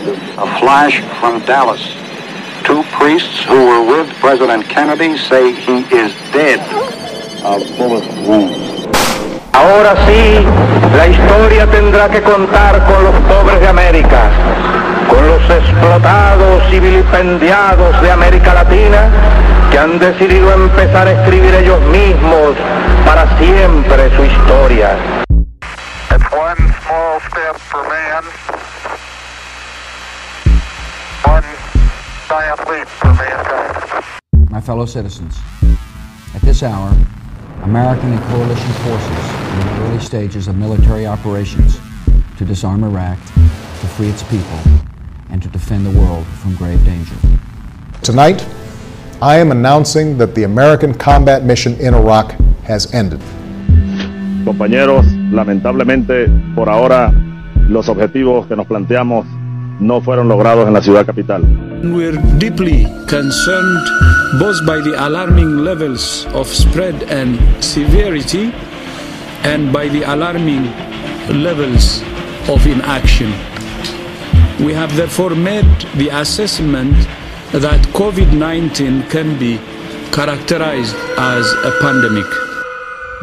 A flash from Dallas. Two priests who were with President Kennedy say he is dead of bullet wounds. Ahora sí, la historia tendrá que contar con los pobres de América, con los explotados y vilipendiados de América Latina que han decidido empezar a escribir ellos mismos para siempre su historia. My fellow citizens, at this hour, American and coalition forces are in the early stages of military operations to disarm Iraq, to free its people, and to defend the world from grave danger. Tonight, I am announcing that the American combat mission in Iraq has ended. Compañeros, lamentablemente, por ahora, los objetivos que nos planteamos no fueron logrados en la ciudad capital. We're deeply concerned both by the alarming levels of spread and severity and by the alarming levels of inaction. We have therefore made the assessment that COVID 19 can be characterized as a pandemic.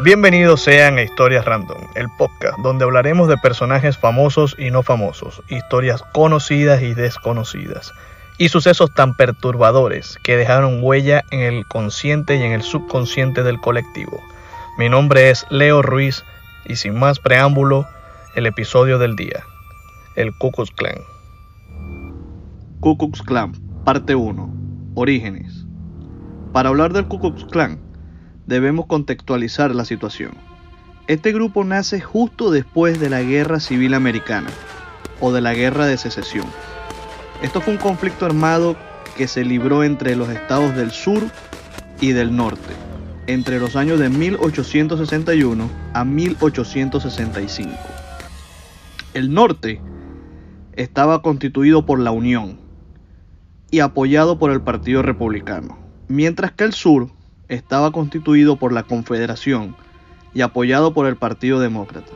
Bienvenidos sean a Historias Random, el podcast donde hablaremos de personajes famosos y no famosos, historias conocidas y desconocidas, y sucesos tan perturbadores que dejaron huella en el consciente y en el subconsciente del colectivo. Mi nombre es Leo Ruiz y sin más preámbulo, el episodio del día, el Ku Klux Klan. Ku Klux Klan, parte 1, Orígenes. Para hablar del Ku Klux Klan, debemos contextualizar la situación. Este grupo nace justo después de la Guerra Civil Americana o de la Guerra de Secesión. Esto fue un conflicto armado que se libró entre los estados del sur y del norte, entre los años de 1861 a 1865. El norte estaba constituido por la Unión y apoyado por el Partido Republicano, mientras que el sur estaba constituido por la Confederación y apoyado por el Partido Demócrata.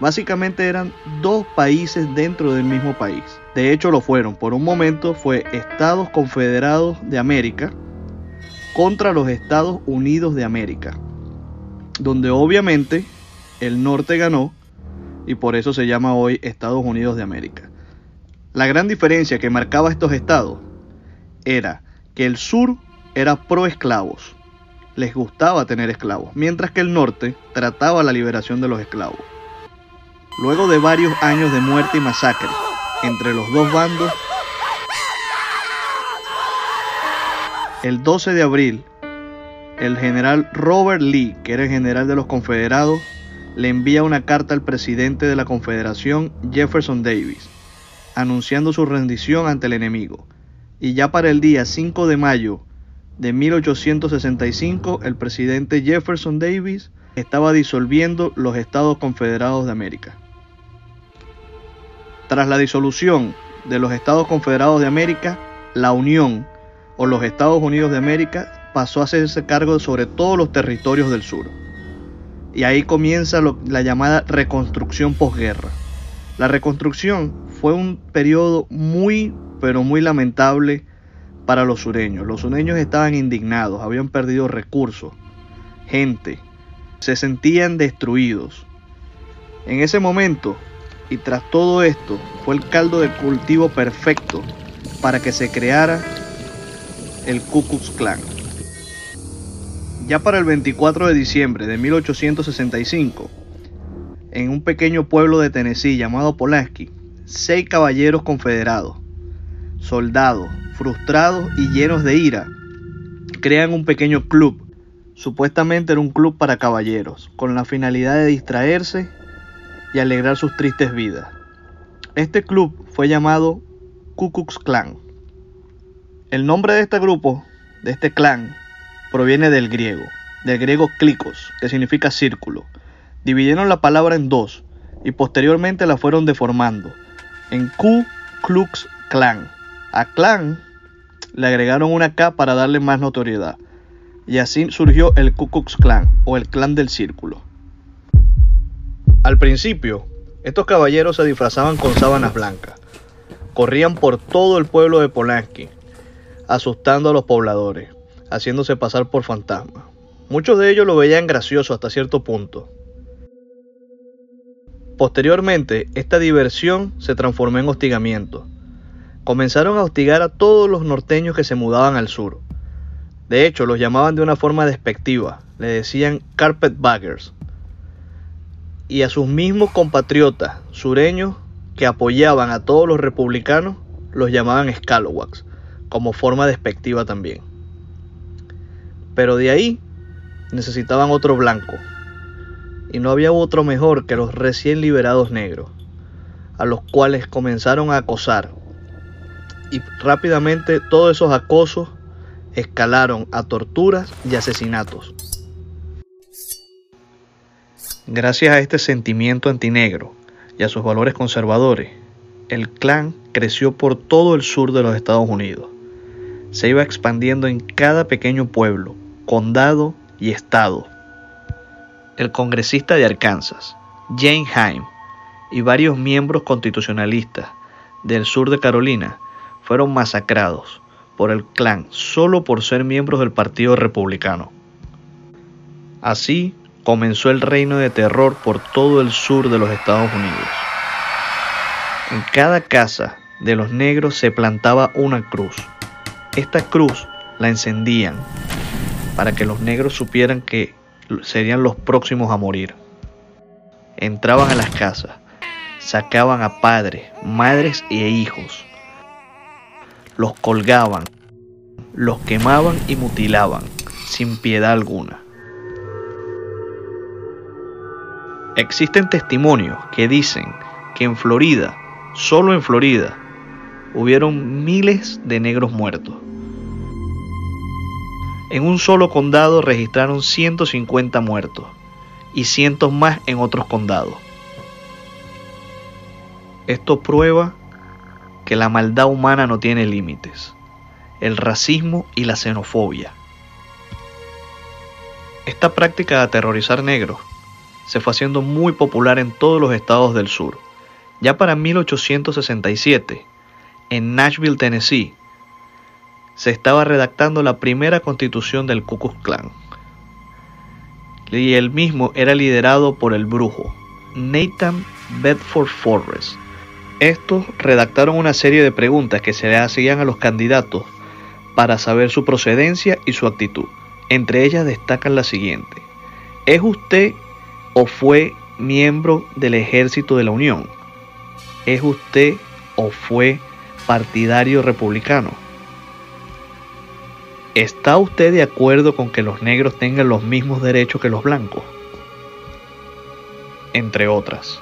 Básicamente eran dos países dentro del mismo país. De hecho lo fueron. Por un momento fue Estados Confederados de América contra los Estados Unidos de América. Donde obviamente el norte ganó y por eso se llama hoy Estados Unidos de América. La gran diferencia que marcaba estos estados era que el sur era pro esclavos les gustaba tener esclavos, mientras que el norte trataba la liberación de los esclavos. Luego de varios años de muerte y masacre entre los dos bandos, el 12 de abril, el general Robert Lee, que era el general de los confederados, le envía una carta al presidente de la confederación, Jefferson Davis, anunciando su rendición ante el enemigo. Y ya para el día 5 de mayo de 1865, el presidente Jefferson Davis estaba disolviendo los Estados Confederados de América. Tras la disolución de los Estados Confederados de América, la Unión o los Estados Unidos de América pasó a hacerse cargo sobre todos los territorios del sur. Y ahí comienza la llamada reconstrucción posguerra. La reconstrucción fue un periodo muy, pero muy lamentable para los sureños. Los sureños estaban indignados, habían perdido recursos, gente, se sentían destruidos. En ese momento, y tras todo esto, fue el caldo de cultivo perfecto para que se creara el Ku Klux Klan. Ya para el 24 de diciembre de 1865, en un pequeño pueblo de Tennessee llamado Polaski, seis caballeros confederados, soldados, frustrados y llenos de ira, crean un pequeño club. Supuestamente era un club para caballeros, con la finalidad de distraerse y alegrar sus tristes vidas. Este club fue llamado Ku Klux Klan. El nombre de este grupo, de este clan, proviene del griego, del griego klikos, que significa círculo. Dividieron la palabra en dos y posteriormente la fueron deformando en Ku Klux Klan. A clan le agregaron una K para darle más notoriedad. Y así surgió el Ku Klux Klan o el clan del círculo. Al principio, estos caballeros se disfrazaban con sábanas blancas, corrían por todo el pueblo de Polanski, asustando a los pobladores, haciéndose pasar por fantasmas. Muchos de ellos lo veían gracioso hasta cierto punto. Posteriormente, esta diversión se transformó en hostigamiento. Comenzaron a hostigar a todos los norteños que se mudaban al sur. De hecho, los llamaban de una forma despectiva, le decían carpetbaggers. Y a sus mismos compatriotas sureños que apoyaban a todos los republicanos los llamaban scalawags, como forma despectiva también. Pero de ahí necesitaban otro blanco, y no había otro mejor que los recién liberados negros, a los cuales comenzaron a acosar. Y rápidamente todos esos acosos escalaron a torturas y asesinatos. Gracias a este sentimiento antinegro y a sus valores conservadores, el clan creció por todo el sur de los Estados Unidos. Se iba expandiendo en cada pequeño pueblo, condado y estado. El congresista de Arkansas, Jane Haim, y varios miembros constitucionalistas del sur de Carolina fueron masacrados por el clan solo por ser miembros del Partido Republicano. Así comenzó el reino de terror por todo el sur de los Estados Unidos. En cada casa de los negros se plantaba una cruz. Esta cruz la encendían para que los negros supieran que serían los próximos a morir. Entraban a las casas, sacaban a padres, madres e hijos, los colgaban, los quemaban y mutilaban sin piedad alguna. Existen testimonios que dicen que en Florida, solo en Florida, hubieron miles de negros muertos. En un solo condado registraron 150 muertos y cientos más en otros condados. Esto prueba que la maldad humana no tiene límites, el racismo y la xenofobia. Esta práctica de aterrorizar negros se fue haciendo muy popular en todos los estados del sur. Ya para 1867, en Nashville, Tennessee, se estaba redactando la primera constitución del Ku Klux Klan. Y el mismo era liderado por el brujo Nathan Bedford Forrest. Estos redactaron una serie de preguntas que se le hacían a los candidatos para saber su procedencia y su actitud. Entre ellas destacan la siguiente. ¿Es usted o fue miembro del ejército de la Unión? ¿Es usted o fue partidario republicano? ¿Está usted de acuerdo con que los negros tengan los mismos derechos que los blancos? Entre otras.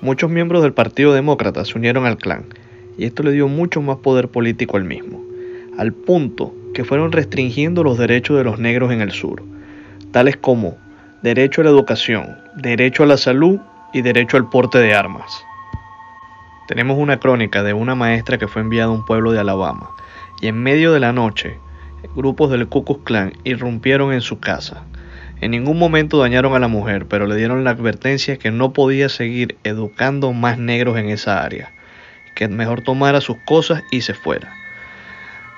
Muchos miembros del Partido Demócrata se unieron al clan y esto le dio mucho más poder político al mismo, al punto que fueron restringiendo los derechos de los negros en el sur, tales como derecho a la educación, derecho a la salud y derecho al porte de armas. Tenemos una crónica de una maestra que fue enviada a un pueblo de Alabama y en medio de la noche grupos del Ku Klux Klan irrumpieron en su casa. En ningún momento dañaron a la mujer, pero le dieron la advertencia que no podía seguir educando más negros en esa área, que mejor tomara sus cosas y se fuera.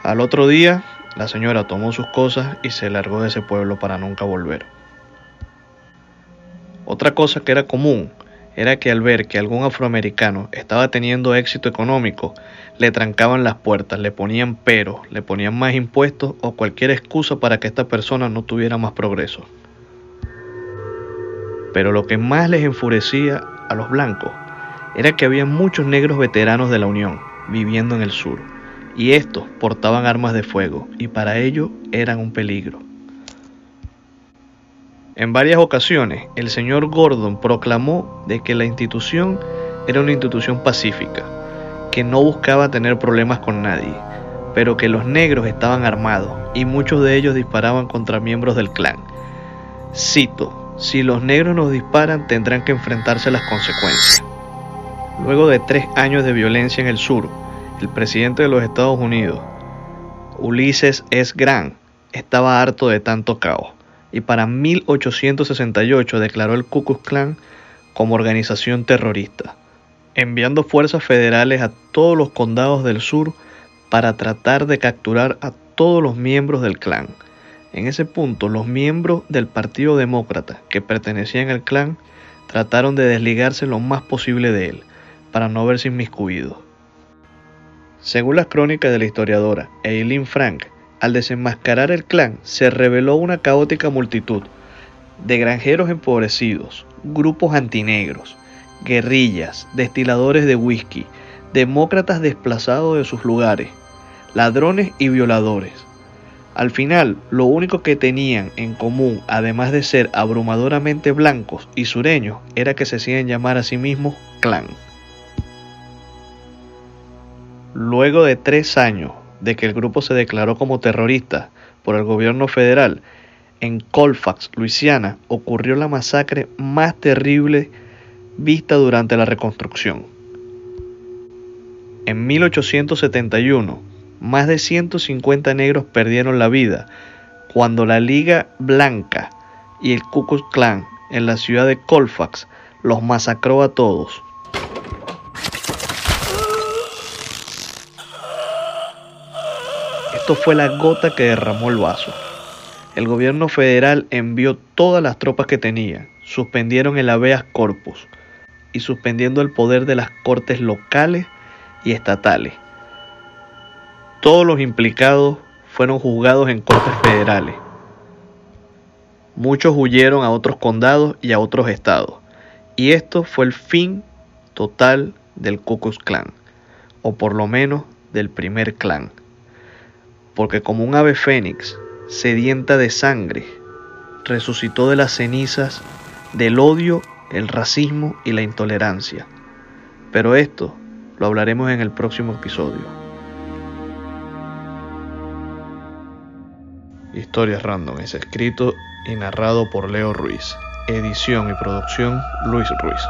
Al otro día, la señora tomó sus cosas y se largó de ese pueblo para nunca volver. Otra cosa que era común era que al ver que algún afroamericano estaba teniendo éxito económico, le trancaban las puertas, le ponían peros, le ponían más impuestos o cualquier excusa para que esta persona no tuviera más progreso. Pero lo que más les enfurecía a los blancos era que había muchos negros veteranos de la Unión viviendo en el sur, y estos portaban armas de fuego y para ello eran un peligro. En varias ocasiones, el señor Gordon proclamó de que la institución era una institución pacífica, que no buscaba tener problemas con nadie, pero que los negros estaban armados y muchos de ellos disparaban contra miembros del clan. Cito, si los negros nos disparan tendrán que enfrentarse a las consecuencias. Luego de tres años de violencia en el sur, el presidente de los Estados Unidos, Ulises S. Grant, estaba harto de tanto caos y para 1868 declaró el Ku Klux Klan como organización terrorista, enviando fuerzas federales a todos los condados del sur para tratar de capturar a todos los miembros del clan. En ese punto, los miembros del Partido Demócrata que pertenecían al clan trataron de desligarse lo más posible de él, para no verse inmiscuidos. Según las crónicas de la historiadora Eileen Frank, al desenmascarar el clan se reveló una caótica multitud de granjeros empobrecidos, grupos antinegros, guerrillas, destiladores de whisky, demócratas desplazados de sus lugares, ladrones y violadores. Al final, lo único que tenían en común, además de ser abrumadoramente blancos y sureños, era que se hacían llamar a sí mismos clan. Luego de tres años de que el grupo se declaró como terrorista por el gobierno federal, en Colfax, Luisiana, ocurrió la masacre más terrible vista durante la reconstrucción. En 1871, más de 150 negros perdieron la vida cuando la Liga Blanca y el Ku Klux Klan en la ciudad de Colfax los masacró a todos. Esto fue la gota que derramó el vaso. El gobierno federal envió todas las tropas que tenía, suspendieron el habeas corpus y suspendiendo el poder de las cortes locales y estatales. Todos los implicados fueron juzgados en cortes federales. Muchos huyeron a otros condados y a otros estados. Y esto fue el fin total del Ku Klux Klan, o por lo menos del primer clan porque como un ave fénix, sedienta de sangre, resucitó de las cenizas del odio, el racismo y la intolerancia. Pero esto lo hablaremos en el próximo episodio. Historias Random es escrito y narrado por Leo Ruiz. Edición y producción Luis Ruiz.